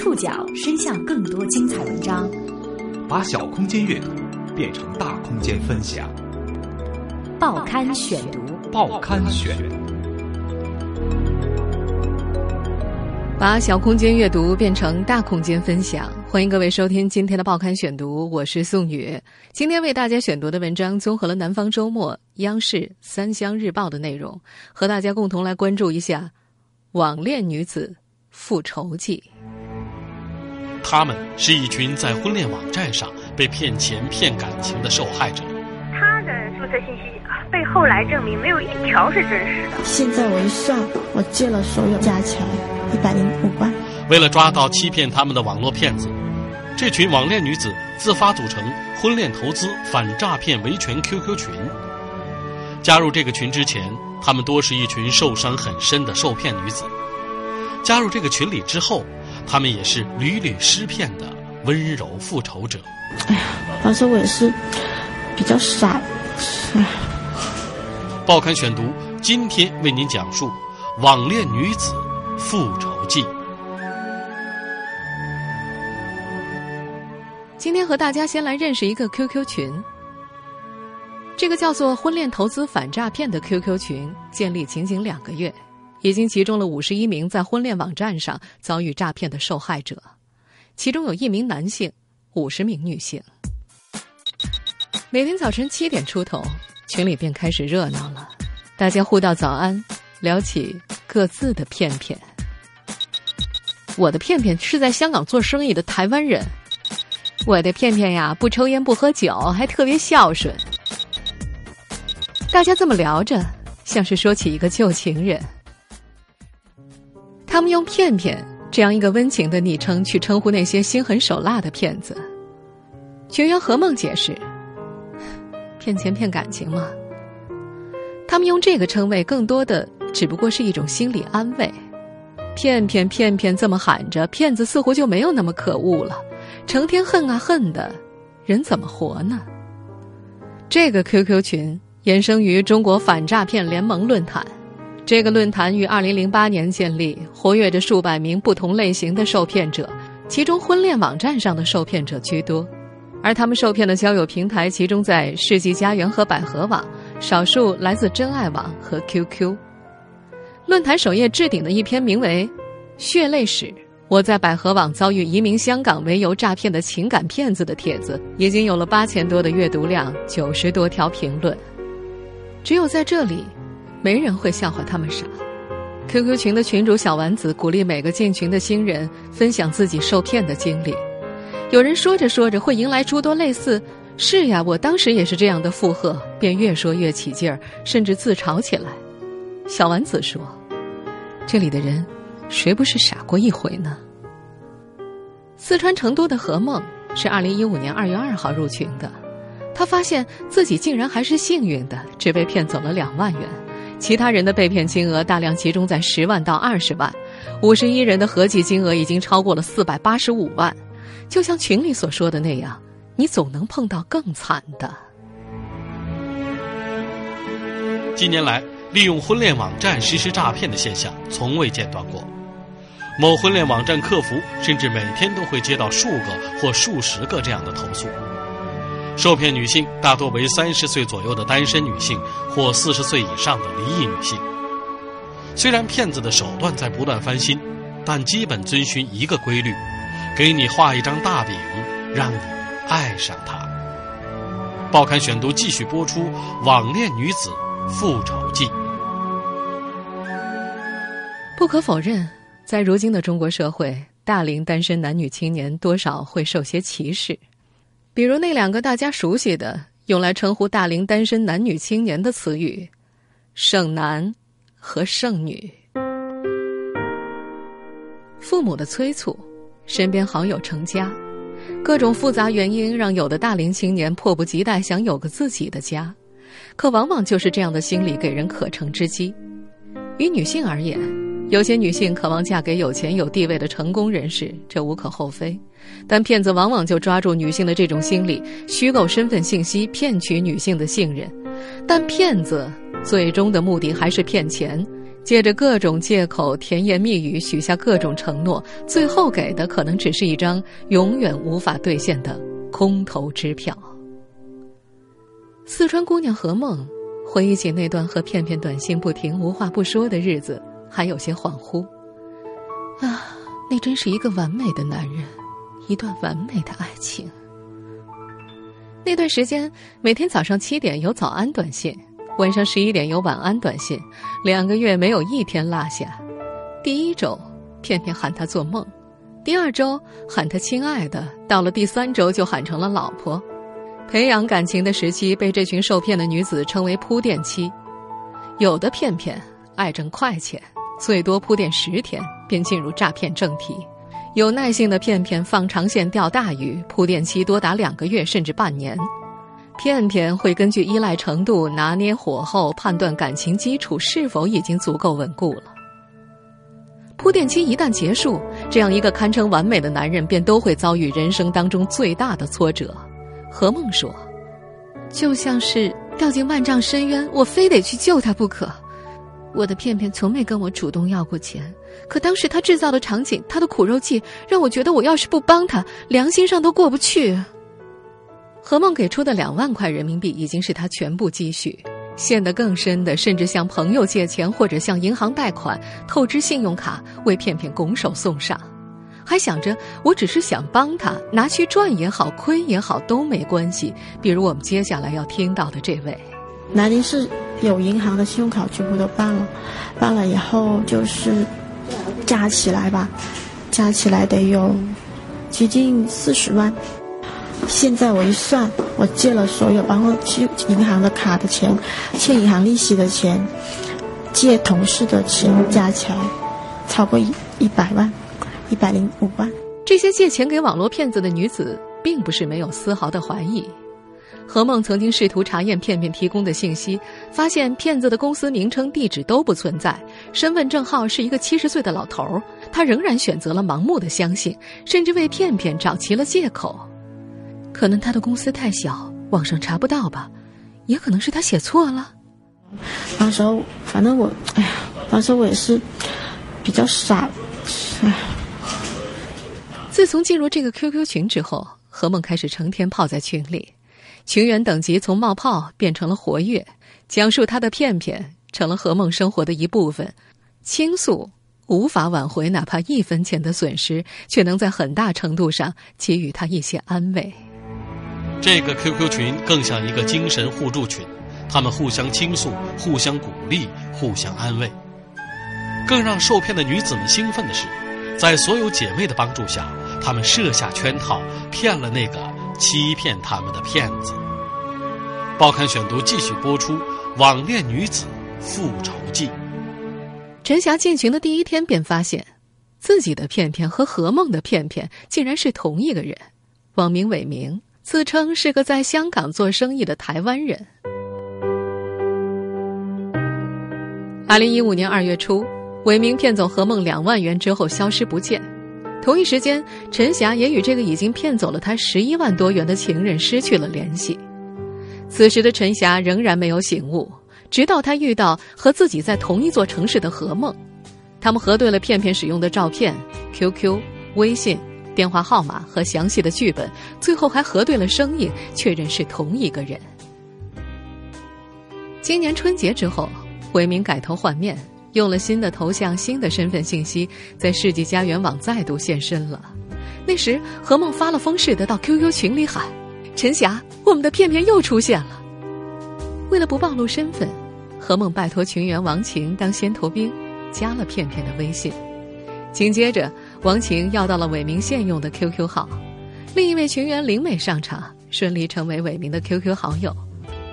触角伸向更多精彩文章，把小空间阅读变成大空间分享。报刊选读，报刊选，把小空间阅读变成大空间分享。欢迎各位收听今天的报刊选读，我是宋宇。今天为大家选读的文章综合了《南方周末》、央视、《三湘日报》的内容，和大家共同来关注一下网恋女子复仇记。他们是一群在婚恋网站上被骗钱骗感情的受害者。他的注册信息被后来证明没有一条是真实的。现在我一算，我借了所有加起来一百零五万。为了抓到欺骗他们的网络骗子，这群网恋女子自发组成婚恋投资反诈骗维权 QQ 群。加入这个群之前，她们多是一群受伤很深的受骗女子。加入这个群里之后，他们也是屡屡失骗的温柔复仇者。哎呀，当时我也是比较傻。哎，报刊选读今天为您讲述网恋女子复仇记。今天和大家先来认识一个 QQ 群。这个叫做“婚恋投资反诈骗”的 QQ 群建立仅仅两个月。已经集中了五十一名在婚恋网站上遭遇诈骗的受害者，其中有一名男性，五十名女性。每天早晨七点出头，群里便开始热闹了，大家互道早安，聊起各自的骗骗。我的骗骗是在香港做生意的台湾人，我的骗骗呀不抽烟不喝酒，还特别孝顺。大家这么聊着，像是说起一个旧情人。他们用“骗骗”这样一个温情的昵称去称呼那些心狠手辣的骗子。群员何梦解释：“骗钱骗感情嘛。”他们用这个称谓，更多的只不过是一种心理安慰。骗骗骗骗这么喊着，骗子似乎就没有那么可恶了。成天恨啊恨的，人怎么活呢？这个 QQ 群衍生于中国反诈骗联盟论坛。这个论坛于二零零八年建立，活跃着数百名不同类型的受骗者，其中婚恋网站上的受骗者居多，而他们受骗的交友平台集中在世纪佳缘和百合网，少数来自真爱网和 QQ。论坛首页置顶的一篇名为《血泪史：我在百合网遭遇移民香港为由诈骗的情感骗子》的帖子，已经有了八千多的阅读量，九十多条评论。只有在这里。没人会笑话他们傻。QQ 群的群主小丸子鼓励每个进群的新人分享自己受骗的经历。有人说着说着会迎来诸多类似“是呀，我当时也是这样的”附和，便越说越起劲儿，甚至自嘲起来。小丸子说：“这里的人，谁不是傻过一回呢？”四川成都的何梦是二零一五年二月二号入群的，他发现自己竟然还是幸运的，只被骗走了两万元。其他人的被骗金额大量集中在十万到二十万，五十一人的合计金额已经超过了四百八十五万。就像群里所说的那样，你总能碰到更惨的。近年来，利用婚恋网站实施诈骗的现象从未间断过。某婚恋网站客服甚至每天都会接到数个或数十个这样的投诉。受骗女性大多为三十岁左右的单身女性或四十岁以上的离异女性。虽然骗子的手段在不断翻新，但基本遵循一个规律：给你画一张大饼，让你爱上他。报刊选读继续播出《网恋女子复仇记》。不可否认，在如今的中国社会，大龄单身男女青年多少会受些歧视。比如那两个大家熟悉的用来称呼大龄单身男女青年的词语“剩男”和“剩女”。父母的催促，身边好友成家，各种复杂原因让有的大龄青年迫不及待想有个自己的家，可往往就是这样的心理给人可乘之机。于女性而言，有些女性渴望嫁给有钱有地位的成功人士，这无可厚非。但骗子往往就抓住女性的这种心理，虚构身份信息，骗取女性的信任。但骗子最终的目的还是骗钱，借着各种借口、甜言蜜语，许下各种承诺，最后给的可能只是一张永远无法兑现的空头支票。四川姑娘何梦回忆起那段和片片短信不停、无话不说的日子，还有些恍惚。啊，那真是一个完美的男人，一段完美的爱情。那段时间，每天早上七点有早安短信，晚上十一点有晚安短信，两个月没有一天落下。第一周，片片喊他做梦；第二周喊他亲爱的；到了第三周就喊成了老婆。培养感情的时期被这群受骗的女子称为铺垫期。有的骗骗爱挣快钱，最多铺垫十天便进入诈骗正题。有耐性的骗骗放长线钓大鱼，铺垫期多达两个月甚至半年。骗骗会根据依赖程度拿捏火候，判断感情基础是否已经足够稳固了。铺垫期一旦结束，这样一个堪称完美的男人便都会遭遇人生当中最大的挫折。何梦说：“就像是掉进万丈深渊，我非得去救他不可。”我的片片从没跟我主动要过钱，可当时他制造的场景，他的苦肉计，让我觉得我要是不帮他，良心上都过不去。何梦给出的两万块人民币已经是他全部积蓄，陷得更深的，甚至向朋友借钱或者向银行贷款，透支信用卡为片片拱手送上，还想着我只是想帮他，拿去赚也好，亏也好都没关系。比如我们接下来要听到的这位。南宁市有银行的信用卡全部都办了，办了以后就是加起来吧，加起来得有接近四十万。现在我一算，我借了所有包括去银行的卡的钱、欠银行利息的钱、借同事的钱加起来，超过一一百万，一百零五万。这些借钱给网络骗子的女子，并不是没有丝毫的怀疑。何梦曾经试图查验片片提供的信息，发现骗子的公司名称、地址都不存在，身份证号是一个七十岁的老头儿。他仍然选择了盲目的相信，甚至为片片找齐了借口。可能他的公司太小，网上查不到吧？也可能是他写错了。当时候，反正我，哎呀，当时我也是比较傻，哎。自从进入这个 QQ 群之后，何梦开始成天泡在群里。群员等级从冒泡变成了活跃，讲述他的片片成了何梦生活的一部分，倾诉无法挽回哪怕一分钱的损失，却能在很大程度上给予他一些安慰。这个 QQ 群更像一个精神互助群，他们互相倾诉、互相鼓励、互相安慰。更让受骗的女子们兴奋的是，在所有姐妹的帮助下，她们设下圈套，骗了那个。欺骗他们的骗子。报刊选读继续播出《网恋女子复仇记》。陈霞进群的第一天便发现，自己的片片和何梦的片片竟然是同一个人，网名伟明，自称是个在香港做生意的台湾人。二零一五年二月初，伟明骗走何梦两万元之后消失不见。同一时间，陈霞也与这个已经骗走了她十一万多元的情人失去了联系。此时的陈霞仍然没有醒悟，直到她遇到和自己在同一座城市的何梦，他们核对了片片使用的照片、QQ、微信、电话号码和详细的剧本，最后还核对了声音，确认是同一个人。今年春节之后，伟明改头换面。用了新的头像、新的身份信息，在世纪佳缘网再度现身了。那时，何梦发了疯似的到 QQ 群里喊：“陈霞，我们的片片又出现了。”为了不暴露身份，何梦拜托群员王晴当先头兵，加了片片的微信。紧接着，王晴要到了伟明现用的 QQ 号，另一位群员林美上场，顺利成为伟明的 QQ 好友。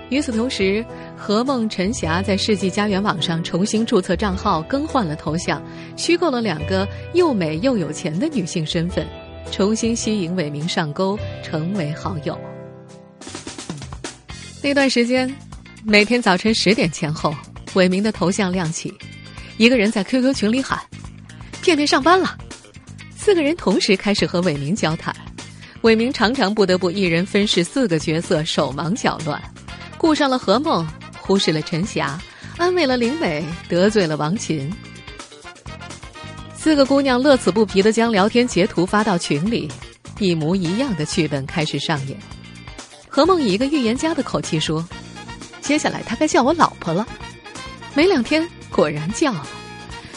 与此同时，何梦、陈霞在世纪佳缘网上重新注册账号，更换了头像，虚构了两个又美又有钱的女性身份，重新吸引伟明上钩，成为好友。那段时间，每天早晨十点前后，伟明的头像亮起，一个人在 QQ 群里喊：“片片上班了。”四个人同时开始和伟明交谈，伟明常常不得不一人分饰四个角色，手忙脚乱。顾上了何梦，忽视了陈霞，安慰了林美，得罪了王琴。四个姑娘乐此不疲的将聊天截图发到群里，一模一样的剧本开始上演。何梦以一个预言家的口气说：“接下来他该叫我老婆了。”没两天，果然叫了。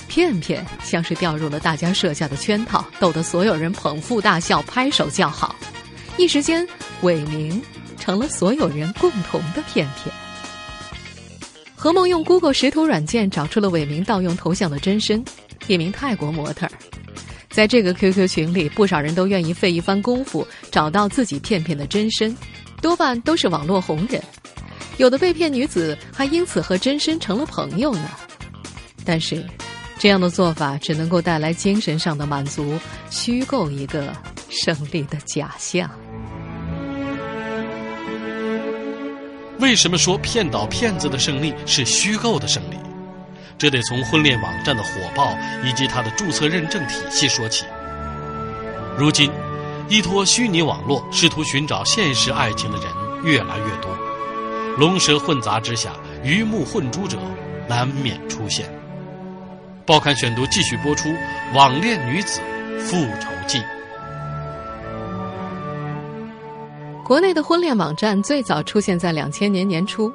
片片像是掉入了大家设下的圈套，逗得所有人捧腹大笑、拍手叫好。一时间，伟明成了所有人共同的片片。何梦用 Google 识图软件找出了伟明盗用头像的真身，一名泰国模特。在这个 QQ 群里，不少人都愿意费一番功夫找到自己片片的真身，多半都是网络红人。有的被骗女子还因此和真身成了朋友呢。但是，这样的做法只能够带来精神上的满足，虚构一个胜利的假象。为什么说骗倒骗子的胜利是虚构的胜利？这得从婚恋网站的火爆以及它的注册认证体系说起。如今，依托虚拟网络试图寻找现实爱情的人越来越多，龙蛇混杂之下，鱼目混珠者难免出现。报刊选读继续播出《网恋女子复仇记》。国内的婚恋网站最早出现在两千年年初，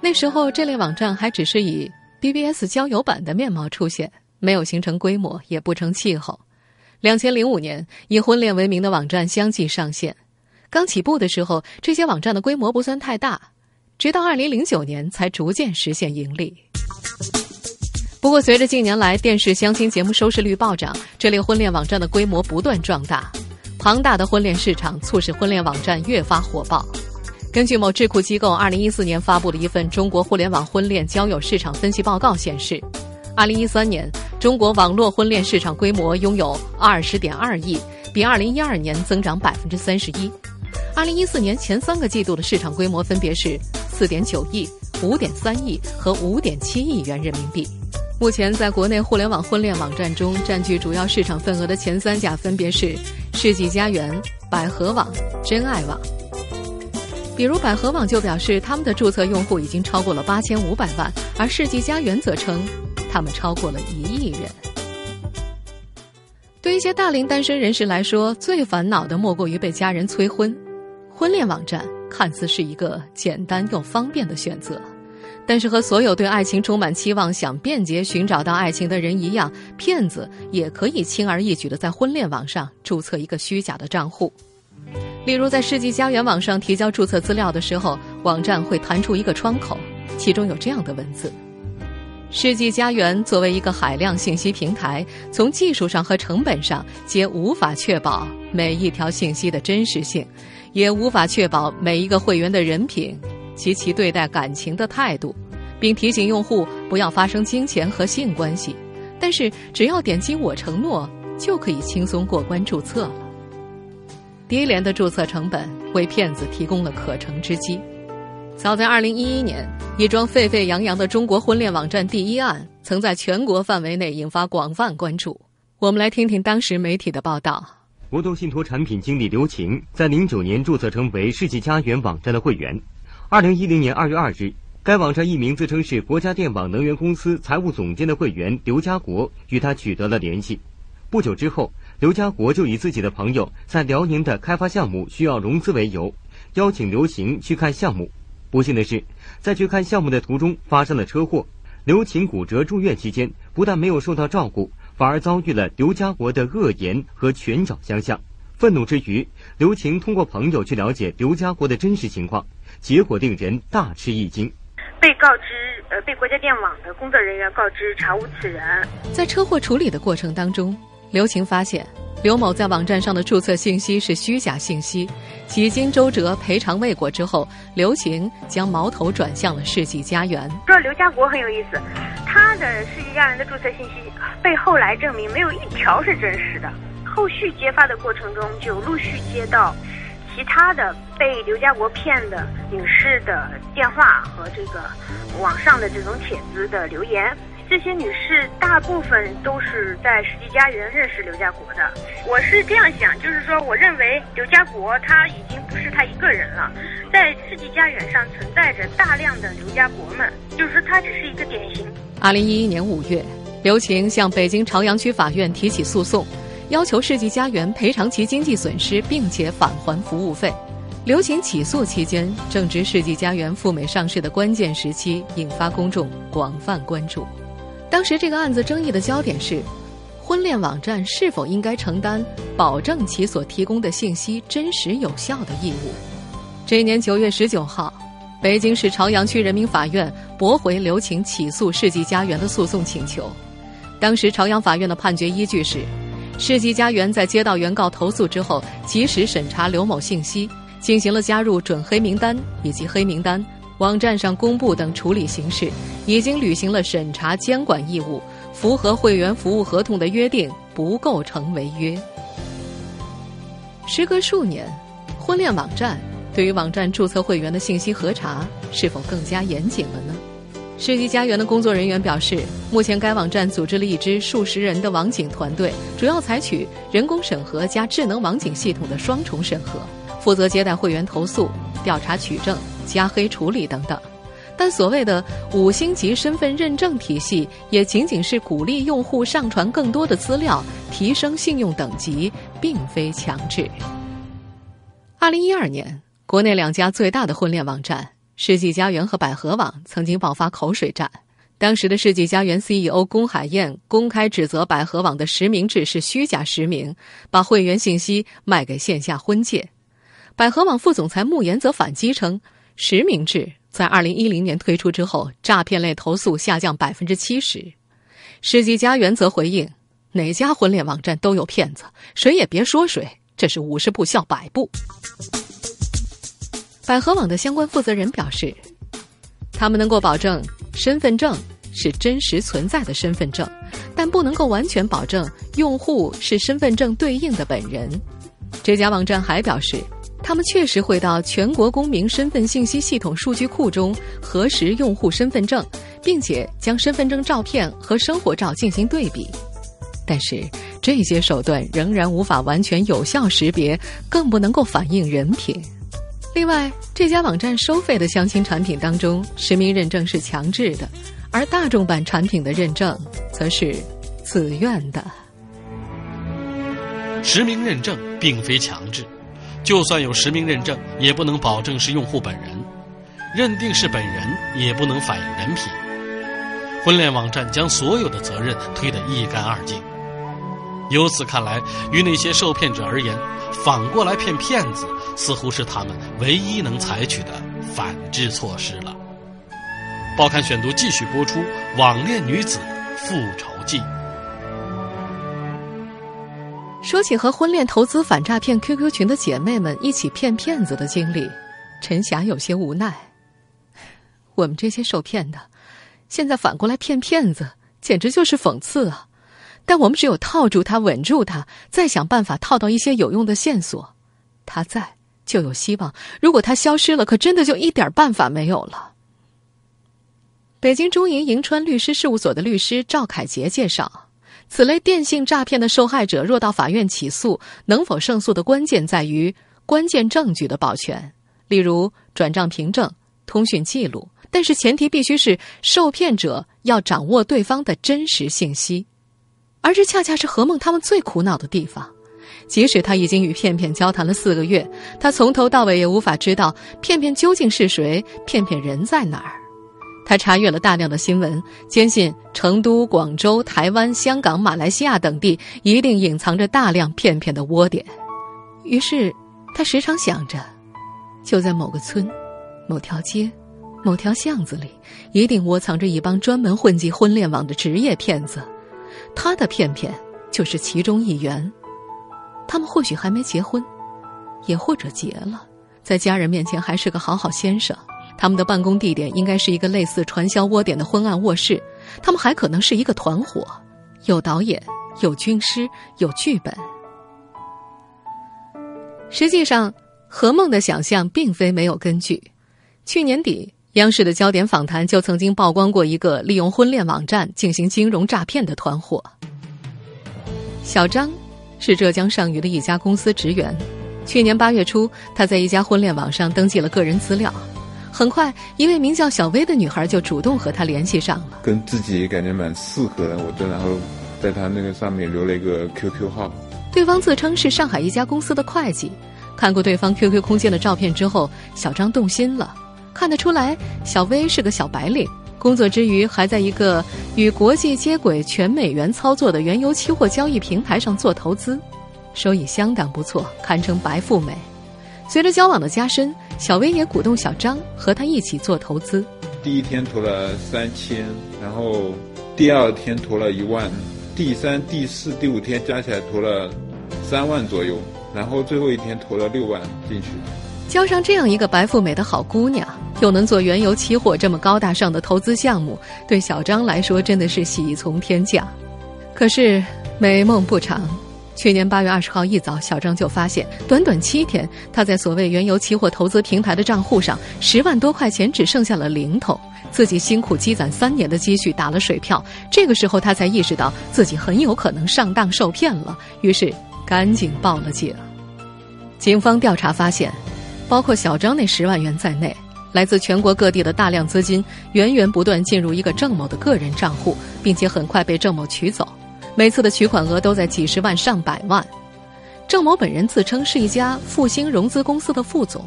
那时候这类网站还只是以 BBS 交友版的面貌出现，没有形成规模，也不成气候。两千零五年，以婚恋为名的网站相继上线。刚起步的时候，这些网站的规模不算太大，直到二零零九年才逐渐实现盈利。不过，随着近年来电视相亲节目收视率暴涨，这类婚恋网站的规模不断壮大。庞大的婚恋市场促使婚恋网站越发火爆。根据某智库机构二零一四年发布的一份《中国互联网婚恋交友市场分析报告》显示，二零一三年中国网络婚恋市场规模拥有二十点二亿，比二零一二年增长百分之三十一。二零一四年前三个季度的市场规模分别是四点九亿、五点三亿和五点七亿元人民币。目前，在国内互联网婚恋网站中，占据主要市场份额的前三甲分别是世纪佳缘、百合网、真爱网。比如，百合网就表示，他们的注册用户已经超过了八千五百万，而世纪佳缘则称，他们超过了一亿人。对一些大龄单身人士来说，最烦恼的莫过于被家人催婚。婚恋网站看似是一个简单又方便的选择。但是和所有对爱情充满期望、想便捷寻找到爱情的人一样，骗子也可以轻而易举的在婚恋网上注册一个虚假的账户。例如，在世纪佳缘网上提交注册资料的时候，网站会弹出一个窗口，其中有这样的文字：“世纪佳缘作为一个海量信息平台，从技术上和成本上皆无法确保每一条信息的真实性，也无法确保每一个会员的人品。”及其对待感情的态度，并提醒用户不要发生金钱和性关系。但是，只要点击“我承诺”，就可以轻松过关注册了。低廉的注册成本为骗子提供了可乘之机。早在2011年，一桩沸沸扬扬的中国婚恋网站第一案，曾在全国范围内引发广泛关注。我们来听听当时媒体的报道：国投信托产品经理刘晴在09年注册成为世纪佳缘网站的会员。二零一零年二月二日，该网站一名自称是国家电网能源公司财务总监的会员刘家国与他取得了联系。不久之后，刘家国就以自己的朋友在辽宁的开发项目需要融资为由，邀请刘晴去看项目。不幸的是，在去看项目的途中发生了车祸，刘晴骨折住院期间，不但没有受到照顾，反而遭遇了刘家国的恶言和拳脚相向。愤怒之余，刘晴通过朋友去了解刘家国的真实情况。结果令人大吃一惊，被告知，呃，被国家电网的工作人员告知查无此人。在车祸处理的过程当中，刘晴发现刘某在网站上的注册信息是虚假信息。几经周折，赔偿未果之后，刘晴将矛头转向了世纪佳缘。说刘家国很有意思，他的世纪佳缘的注册信息被后来证明没有一条是真实的。后续揭发的过程中，就陆续接到。其他的被刘家国骗的女士的电话和这个网上的这种帖子的留言，这些女士大部分都是在世纪佳缘认识刘家国的。我是这样想，就是说，我认为刘家国他已经不是他一个人了，在世纪佳缘上存在着大量的刘家国们，就是说他只是一个典型。二零一一年五月，刘晴向北京朝阳区法院提起诉讼，要求世纪佳缘赔偿其经济损失，并且返还服务费。刘晴起诉期间正值世纪佳缘赴美上市的关键时期，引发公众广泛关注。当时这个案子争议的焦点是，婚恋网站是否应该承担保证其所提供的信息真实有效的义务。这一年九月十九号，北京市朝阳区人民法院驳回刘晴起诉世纪佳缘的诉讼请求。当时朝阳法院的判决依据是，世纪佳缘在接到原告投诉之后，及时审查刘某信息，进行了加入准黑名单以及黑名单。网站上公布等处理形式，已经履行了审查监管义务，符合会员服务合同的约定，不构成违约。时隔数年，婚恋网站对于网站注册会员的信息核查是否更加严谨了呢？世纪佳缘的工作人员表示，目前该网站组织了一支数十人的网警团队，主要采取人工审核加智能网警系统的双重审核，负责接待会员投诉、调查取证。加黑处理等等，但所谓的五星级身份认证体系，也仅仅是鼓励用户上传更多的资料，提升信用等级，并非强制。二零一二年，国内两家最大的婚恋网站世纪佳缘和百合网曾经爆发口水战。当时的世纪佳缘 CEO 龚海燕公开指责百合网的实名制是虚假实名，把会员信息卖给线下婚介。百合网副总裁穆岩则反击称。实名制在二零一零年推出之后，诈骗类投诉下降百分之七十。世纪佳缘则回应：哪家婚恋网站都有骗子，谁也别说谁，这是五十步笑百步。百合网的相关负责人表示，他们能够保证身份证是真实存在的身份证，但不能够完全保证用户是身份证对应的本人。这家网站还表示。他们确实会到全国公民身份信息系统数据库中核实用户身份证，并且将身份证照片和生活照进行对比，但是这些手段仍然无法完全有效识别，更不能够反映人品。另外，这家网站收费的相亲产品当中，实名认证是强制的，而大众版产品的认证则是自愿的。实名认证并非强制。就算有实名认证，也不能保证是用户本人；认定是本人，也不能反映人品。婚恋网站将所有的责任推得一干二净。由此看来，于那些受骗者而言，反过来骗骗子，似乎是他们唯一能采取的反制措施了。报刊选读继续播出：网恋女子复仇记。说起和婚恋投资反诈骗 QQ 群的姐妹们一起骗骗子的经历，陈霞有些无奈。我们这些受骗的，现在反过来骗骗子，简直就是讽刺啊！但我们只有套住他，稳住他，再想办法套到一些有用的线索。他在就有希望，如果他消失了，可真的就一点办法没有了。北京中银银川律师事务所的律师赵凯杰介绍。此类电信诈骗的受害者，若到法院起诉，能否胜诉的关键在于关键证据的保全，例如转账凭证、通讯记录。但是前提必须是受骗者要掌握对方的真实信息，而这恰恰是何梦他们最苦恼的地方。即使他已经与片片交谈了四个月，他从头到尾也无法知道片片究竟是谁，片片人在哪儿。他查阅了大量的新闻，坚信成都、广州、台湾、香港、马来西亚等地一定隐藏着大量片片的窝点。于是，他时常想着，就在某个村、某条街、某条巷子里，一定窝藏着一帮专门混迹婚恋网的职业骗子。他的片片就是其中一员。他们或许还没结婚，也或者结了，在家人面前还是个好好先生。他们的办公地点应该是一个类似传销窝点的昏暗卧室，他们还可能是一个团伙，有导演，有军师，有剧本。实际上，何梦的想象并非没有根据。去年底，央视的焦点访谈就曾经曝光过一个利用婚恋网站进行金融诈骗的团伙。小张是浙江上虞的一家公司职员，去年八月初，他在一家婚恋网上登记了个人资料。很快，一位名叫小薇的女孩就主动和他联系上了，跟自己感觉蛮适合的，我就然后在他那个上面留了一个 QQ 号。对方自称是上海一家公司的会计，看过对方 QQ 空间的照片之后，小张动心了。看得出来，小薇是个小白领，工作之余还在一个与国际接轨、全美元操作的原油期货交易平台上做投资，收益相当不错，堪称白富美。随着交往的加深，小薇也鼓动小张和他一起做投资。第一天投了三千，然后第二天投了一万，第三、第四、第五天加起来投了三万左右，然后最后一天投了六万进去。交上这样一个白富美的好姑娘，又能做原油期货这么高大上的投资项目，对小张来说真的是喜从天降。可是美梦不长。去年八月二十号一早，小张就发现，短短七天，他在所谓原油期货投资平台的账户上，十万多块钱只剩下了零头，自己辛苦积攒三年的积蓄打了水漂。这个时候，他才意识到自己很有可能上当受骗了，于是赶紧报了警。警方调查发现，包括小张那十万元在内，来自全国各地的大量资金源源不断进入一个郑某的个人账户，并且很快被郑某取走。每次的取款额都在几十万上百万，郑某本人自称是一家复兴融资公司的副总。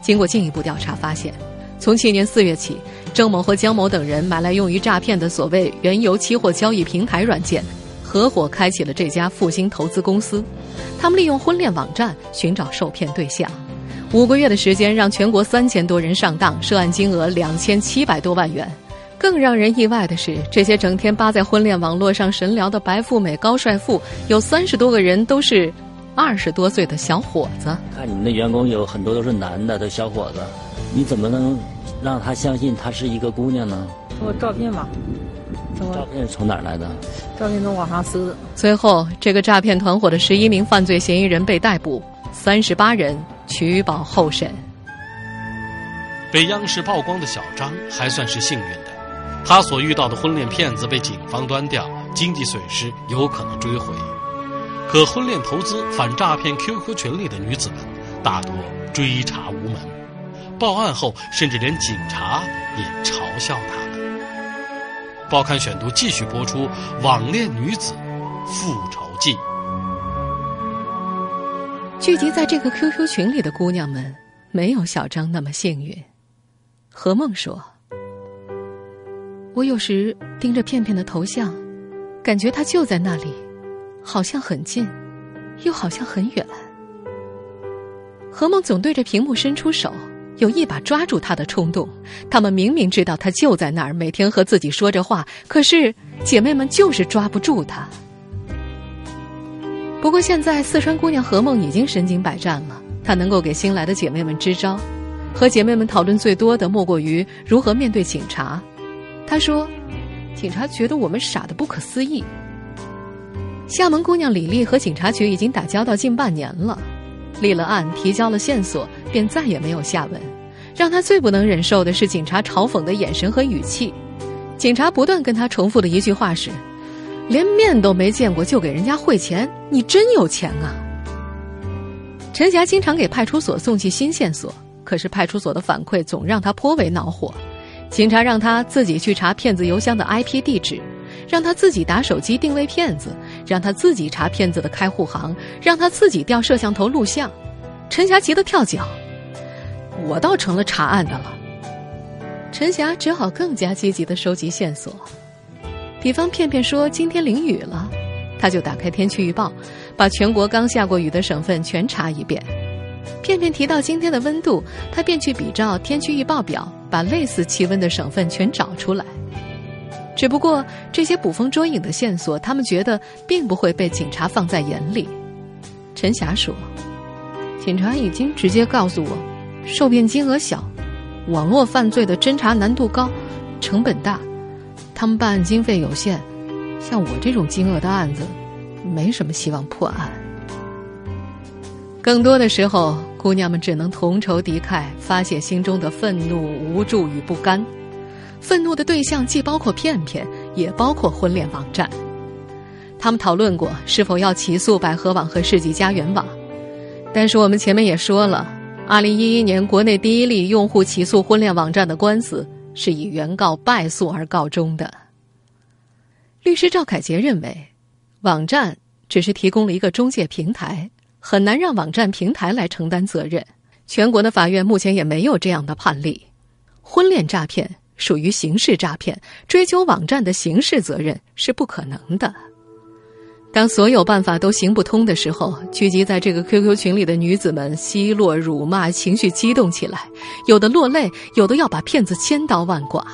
经过进一步调查发现，从去年四月起，郑某和江某等人买来用于诈骗的所谓原油期货交易平台软件，合伙开启了这家复兴投资公司。他们利用婚恋网站寻找受骗对象，五个月的时间让全国三千多人上当，涉案金额两千七百多万元。更让人意外的是，这些整天扒在婚恋网络上神聊的白富美、高帅富，有三十多个人都是二十多岁的小伙子。看你们的员工有很多都是男的，都小伙子，你怎么能让他相信她是一个姑娘呢？我照片吧，照片是从哪儿来的？照片从网上搜的。最后，这个诈骗团伙的十一名犯罪嫌疑人被逮捕，三十八人取保候审。被央视曝光的小张还算是幸运的。他所遇到的婚恋骗子被警方端掉，经济损失有可能追回。可婚恋投资反诈骗 QQ 群里的女子们，大多追查无门，报案后甚至连警察也嘲笑他们。报刊选读继续播出《网恋女子复仇记》。聚集在这个 QQ 群里的姑娘们，没有小张那么幸运。何梦说。我有时盯着片片的头像，感觉他就在那里，好像很近，又好像很远。何梦总对着屏幕伸出手，有一把抓住他的冲动。他们明明知道他就在那儿，每天和自己说着话，可是姐妹们就是抓不住他。不过现在四川姑娘何梦已经身经百战了，她能够给新来的姐妹们支招。和姐妹们讨论最多的，莫过于如何面对警察。她说：“警察觉得我们傻的不可思议。”厦门姑娘李丽和警察局已经打交道近半年了，立了案，提交了线索，便再也没有下文。让她最不能忍受的是警察嘲讽的眼神和语气。警察不断跟她重复的一句话是：“连面都没见过就给人家汇钱，你真有钱啊！”陈霞经常给派出所送去新线索，可是派出所的反馈总让她颇为恼火。警察让他自己去查骗子邮箱的 IP 地址，让他自己打手机定位骗子，让他自己查骗子的开户行，让他自己调摄像头录像。陈霞急得跳脚，我倒成了查案的了。陈霞只好更加积极的收集线索，比方片片说今天淋雨了，他就打开天气预报，把全国刚下过雨的省份全查一遍。片片提到今天的温度，他便去比照天气预报表。把类似气温的省份全找出来。只不过这些捕风捉影的线索，他们觉得并不会被警察放在眼里。陈霞说：“警察已经直接告诉我，受骗金额小，网络犯罪的侦查难度高，成本大，他们办案经费有限，像我这种金额的案子，没什么希望破案。更多的时候，姑娘们只能同仇敌忾，发泄心中的愤怒、无助与不甘。愤怒的对象既包括片片，也包括婚恋网站。他们讨论过是否要起诉百合网和世纪佳缘网，但是我们前面也说了，二零一一年国内第一例用户起诉婚恋网站的官司是以原告败诉而告终的。律师赵凯杰认为，网站只是提供了一个中介平台，很难让网站平台来承担责任。全国的法院目前也没有这样的判例。婚恋诈骗属于刑事诈骗，追究网站的刑事责任是不可能的。当所有办法都行不通的时候，聚集在这个 QQ 群里的女子们奚落、辱骂，情绪激动起来，有的落泪，有的要把骗子千刀万剐。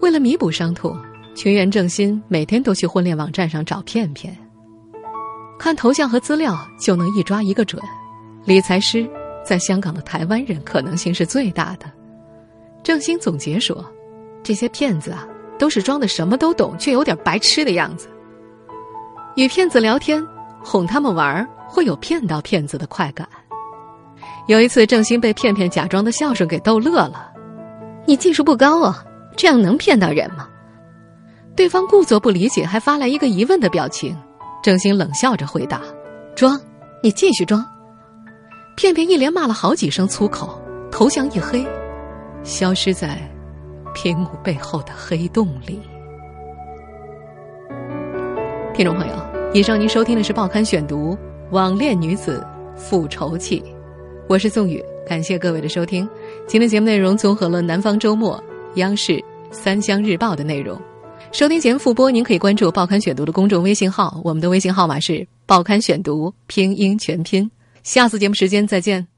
为了弥补伤痛，群员郑鑫每天都去婚恋网站上找骗骗，看头像和资料就能一抓一个准。理财师在香港的台湾人可能性是最大的。郑鑫总结说：“这些骗子啊，都是装的什么都懂，却有点白痴的样子。”与骗子聊天，哄他们玩儿会有骗到骗子的快感。有一次，郑鑫被骗骗假装的笑声给逗乐了。你技术不高啊，这样能骗到人吗？对方故作不理解，还发来一个疑问的表情。郑兴冷笑着回答：“装，你继续装。”骗骗一连骂了好几声粗口，头像一黑，消失在屏幕背后的黑洞里。听众朋友，以上您收听的是《报刊选读》网恋女子复仇记，我是宋宇，感谢各位的收听。今天节目内容综合了《南方周末》、央视《三湘日报》的内容。收听节目复播，您可以关注《报刊选读》的公众微信号，我们的微信号码是《报刊选读》拼音全拼。下次节目时间再见。